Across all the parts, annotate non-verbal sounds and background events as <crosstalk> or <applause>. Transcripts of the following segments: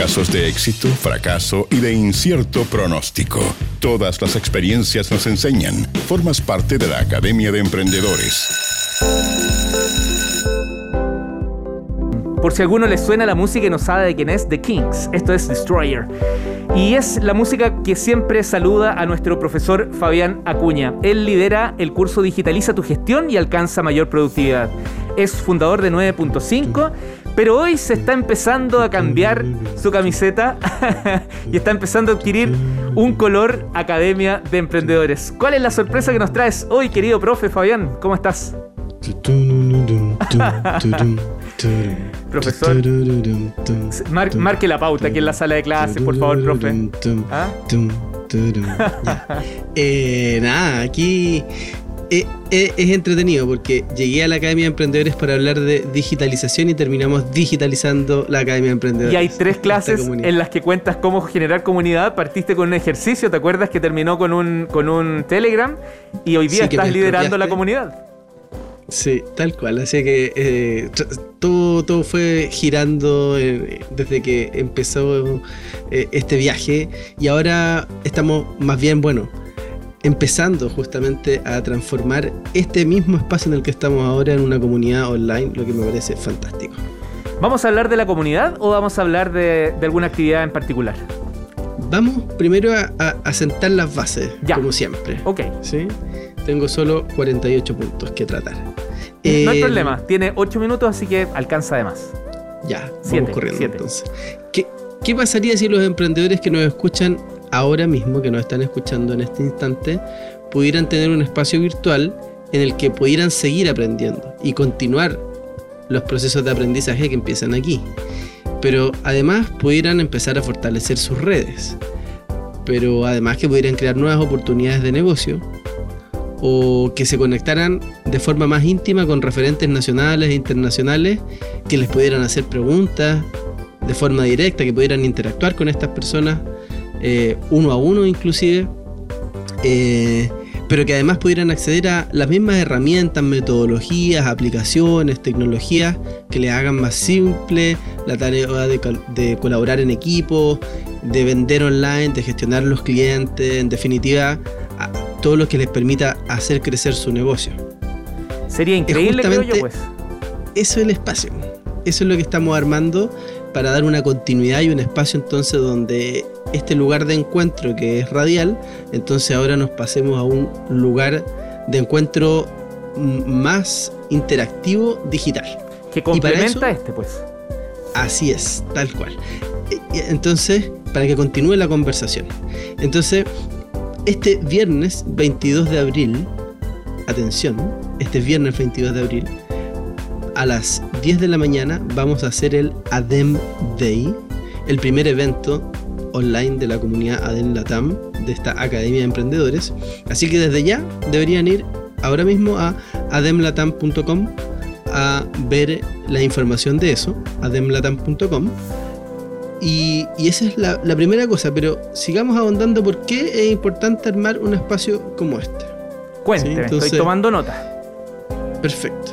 Casos de éxito, fracaso y de incierto pronóstico. Todas las experiencias nos enseñan. Formas parte de la Academia de Emprendedores. Por si a alguno le suena la música y no sabe de quién es, The Kings. Esto es Destroyer. Y es la música que siempre saluda a nuestro profesor Fabián Acuña. Él lidera el curso Digitaliza tu gestión y alcanza mayor productividad. Es fundador de 9.5, pero hoy se está empezando a cambiar su camiseta <laughs> y está empezando a adquirir un color Academia de Emprendedores. ¿Cuál es la sorpresa que nos traes hoy, querido profe Fabián? ¿Cómo estás? <laughs> Profesor, marque la pauta aquí en la sala de clases, por favor, profe. ¿Ah? <laughs> Eh, nada, aquí eh, eh, es entretenido porque llegué a la Academia de Emprendedores para hablar de digitalización y terminamos digitalizando la Academia de Emprendedores. Y hay tres clases en las que cuentas cómo generar comunidad. Partiste con un ejercicio, ¿te acuerdas que terminó con un, con un Telegram? Y hoy día estás liderando la comunidad. Sí, tal cual. Así que eh, todo, todo fue girando eh, desde que empezó eh, este viaje y ahora estamos más bien, bueno, empezando justamente a transformar este mismo espacio en el que estamos ahora en una comunidad online, lo que me parece fantástico. ¿Vamos a hablar de la comunidad o vamos a hablar de, alguna actividad en particular? Vamos primero a, sentar las bases, como siempre. Ok. ¿sí? Tengo solo 48 puntos que tratar. no hay eh, problema, tiene 8 minutos, así que alcanza de más. Ya, vamos corriendo entonces. ¿Qué, ¿Qué pasaría si los emprendedores que nos escuchan ahora mismo, que nos están escuchando en este instante, pudieran tener un espacio virtual en el que pudieran seguir aprendiendo y continuar los procesos de aprendizaje que empiezan aquí? Pero además pudieran empezar a fortalecer sus redes. Pero además que pudieran crear nuevas oportunidades de negocio o que se conectaran de forma más íntima con referentes nacionales e internacionales que les pudieran hacer preguntas de forma directa, que pudieran interactuar con estas personas eh, uno a uno inclusive, eh, pero que además pudieran acceder a las mismas herramientas, metodologías, aplicaciones, tecnologías que les hagan más simple la tarea de, de colaborar en equipo, de vender online, de gestionar los clientes, en definitiva, todo lo que les permita hacer crecer su negocio. Sería increíble, creo yo, pues. Eso es el espacio. Eso es lo que estamos armando para dar una continuidad y un espacio entonces donde este lugar de encuentro que es radial, entonces ahora nos pasemos a un lugar de encuentro más interactivo digital. Que complementa este, pues. Así es, tal cual. Entonces, para que continúe la conversación. Entonces, este viernes 22 de abril, atención, este viernes 22 de abril, a las 10 de la mañana vamos a hacer el ADEM Day, el primer evento online de la comunidad ADEM Latam, de esta Academia de Emprendedores. Así que desde ya deberían ir ahora mismo a ademlatam.com a ver la información de eso, ademlatam.com y, esa es la, primera cosa, pero sigamos ahondando por qué es importante armar un espacio como este. Cuénteme, estoy tomando nota. Perfecto.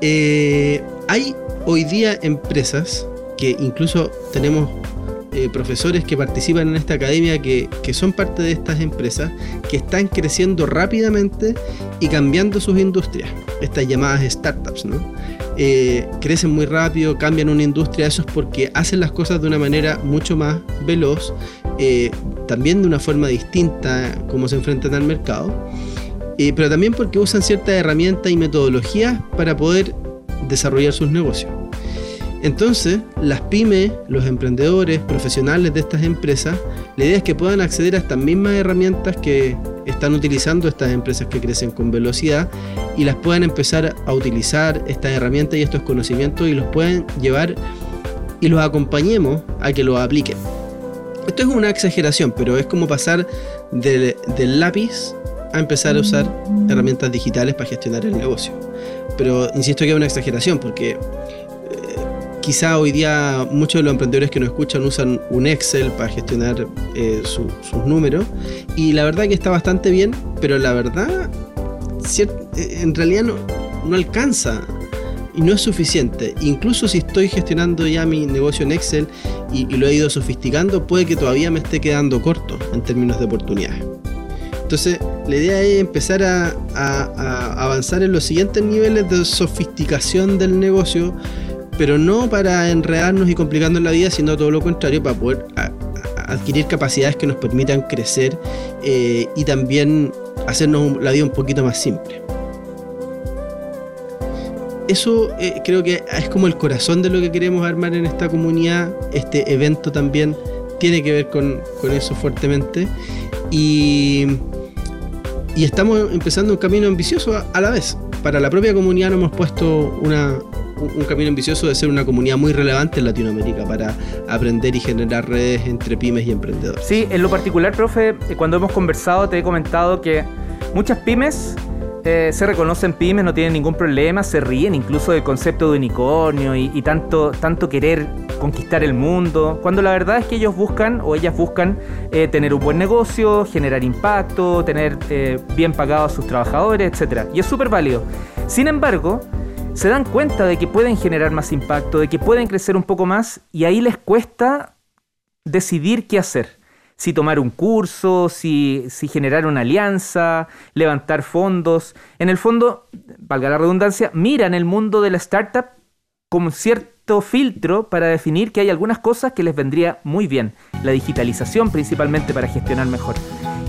Eh, hay hoy día empresas que incluso tenemos eh, profesores que participan en esta academia que, que, son parte de estas empresas que están creciendo rápidamente y cambiando sus industrias, estas llamadas startups, ¿no? Eh, crecen muy rápido, cambian una industria, eso es porque hacen las cosas de una manera mucho más veloz, eh, también de una forma distinta como se enfrentan al mercado, pero también porque usan ciertas herramientas y metodologías para poder desarrollar sus negocios. Entonces, las pymes, los emprendedores, profesionales de estas empresas, la idea es que puedan acceder a estas mismas herramientas que están utilizando estas empresas que crecen con velocidad y las puedan empezar a utilizar estas herramientas y estos conocimientos y los puedan llevar y los acompañemos a que los apliquen. Esto es una exageración, pero es como pasar del, del lápiz a empezar a usar herramientas digitales para gestionar el negocio. Pero insisto que es una exageración porque quizá hoy día muchos de los emprendedores que nos escuchan usan un Excel para gestionar eh, sus números y la verdad que está bastante bien, pero la verdad eh, en realidad no, alcanza y no es suficiente. Incluso si estoy gestionando ya mi negocio en Excel y, lo he ido sofisticando, puede que todavía me esté quedando corto en términos de oportunidades. Entonces, la idea es empezar a, avanzar en los siguientes niveles de sofisticación del negocio, pero no para enredarnos y complicarnos la vida, sino todo lo contrario, para poder adquirir capacidades que nos permitan crecer eh, y también hacernos la vida un poquito más simple eso eh, creo que es como el corazón de lo que queremos armar en esta comunidad. Este evento también tiene que ver con, eso fuertemente. Y, y, estamos empezando un camino ambicioso a, la vez. Para la propia comunidad nos hemos puesto una, un, camino ambicioso de ser una comunidad muy relevante en Latinoamérica para aprender y generar redes entre pymes y emprendedores. Sí, en lo particular, profe, cuando hemos conversado te he comentado que muchas pymes eh, se reconocen pymes, no tienen ningún problema, se ríen incluso del concepto de unicornio y, tanto, tanto querer conquistar el mundo, cuando la verdad es que ellos buscan o ellas buscan eh, tener un buen negocio, generar impacto, tener eh, bien pagados a sus trabajadores, etc. Y es súper válido. Sin embargo, se dan cuenta de que pueden generar más impacto, de que pueden crecer un poco más y ahí les cuesta decidir qué hacer si tomar un curso, si, si generar una alianza, levantar fondos. En el fondo, valga la redundancia, miran el mundo de la startup como cierto filtro para definir que hay algunas cosas que les vendría muy bien. La digitalización principalmente para gestionar mejor.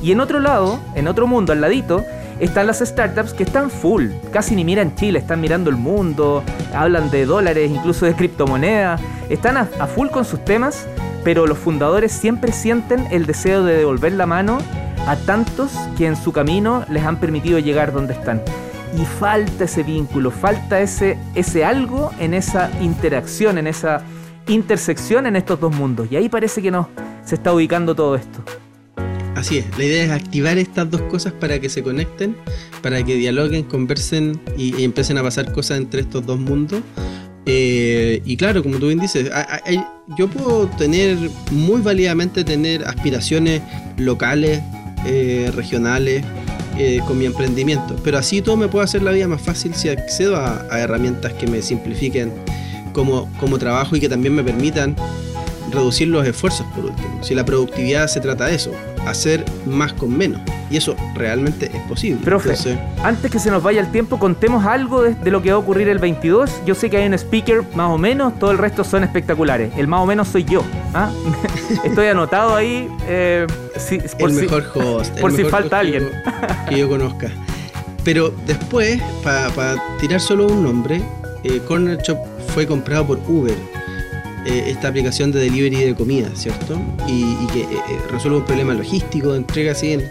Y en otro lado, en otro mundo al ladito, están las startups que están full, casi ni miran Chile, están mirando el mundo, hablan de dólares, incluso de criptomonedas, están a, full con sus temas pero los fundadores siempre sienten el deseo de devolver la mano a tantos que en su camino les han permitido llegar donde están. Y falta ese vínculo, falta ese, ese algo en esa interacción, en esa intersección en estos dos mundos. Y ahí parece que no se está ubicando todo esto. Así es, la idea es activar estas dos cosas para que se conecten, para que dialoguen, conversen y, empiecen a pasar cosas entre estos dos mundos eh, y claro, como tú bien dices, yo puedo tener muy válidamente tener aspiraciones locales, eh, regionales, eh, con mi emprendimiento. Pero así todo me puede hacer la vida más fácil si accedo a, herramientas que me simplifiquen como, como trabajo y que también me permitan reducir los esfuerzos por último. Si la productividad se trata de eso, hacer más con menos. Y eso realmente es posible. Profe, antes que se nos vaya el tiempo, contemos algo de, lo que va a ocurrir el 22. Yo sé que hay un speaker más o menos, todo el resto son espectaculares. El más o menos soy yo. ¿ah? <laughs> Estoy anotado ahí. Eh, por el mejor host. Por si falta alguien. Que yo, conozca. Pero después, para tirar solo un nombre, eh, Corner Shop fue comprado por Uber. Eh, esta aplicación de delivery de comida, ¿cierto? Y, que resuelve un problema logístico de entrega así en,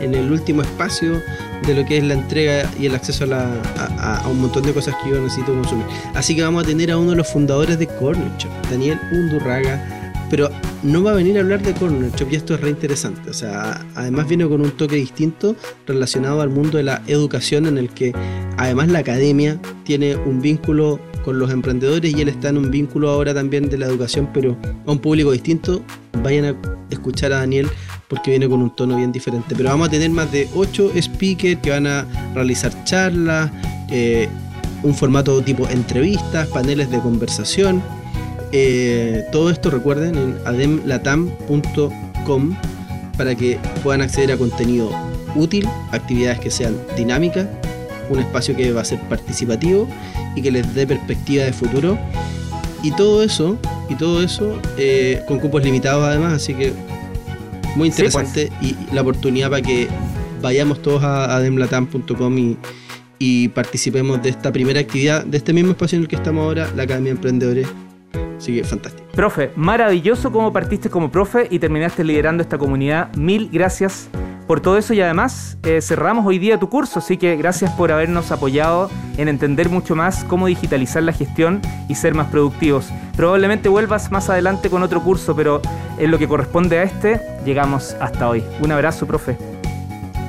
en el último espacio de lo que es la entrega y el acceso a, un montón de cosas que yo necesito consumir. Así que vamos a tener a uno de los fundadores de Corner Shop, Daniel Undurraga, pero no va a venir a hablar de Corner Shop y esto es re interesante. O sea, además viene con un toque distinto relacionado al mundo de la educación en el que además la academia tiene un vínculo con los emprendedores y él está en un vínculo ahora también de la educación, pero a un público distinto. Vayan a escuchar a Daniel porque viene con un tono bien diferente. Pero vamos a tener más de 8 speakers que van a realizar charlas, eh, un formato tipo entrevistas, paneles de conversación. Eh, todo esto recuerden en ademlatam.com para que puedan acceder a contenido útil, actividades que sean dinámicas, un espacio que va a ser participativo y que les dé perspectiva de futuro. Y todo eso, y todo eso eh, con cupos limitados además, así que muy pues. interesante y la oportunidad para que vayamos todos a, demlatam.com y, y participemos de esta primera actividad, de este mismo espacio en el que estamos ahora, la Academia de Emprendedores. Así que fantástico. Profe, maravilloso cómo partiste como profe y terminaste liderando esta comunidad. Mil gracias por todo eso y además eh, cerramos hoy día tu curso, así que gracias por habernos apoyado en entender mucho más cómo digitalizar la gestión y ser más productivos. Probablemente vuelvas más adelante con otro curso, pero en lo que corresponde a este, llegamos hasta hoy. Un abrazo, profe.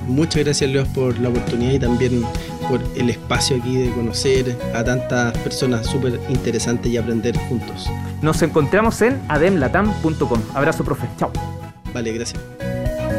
Muchas gracias, Leo, por la oportunidad y también por el espacio aquí de conocer a tantas personas súper interesantes y aprender juntos. Nos encontramos en ademlatam.com. Abrazo, profe. Chao. Vale, gracias.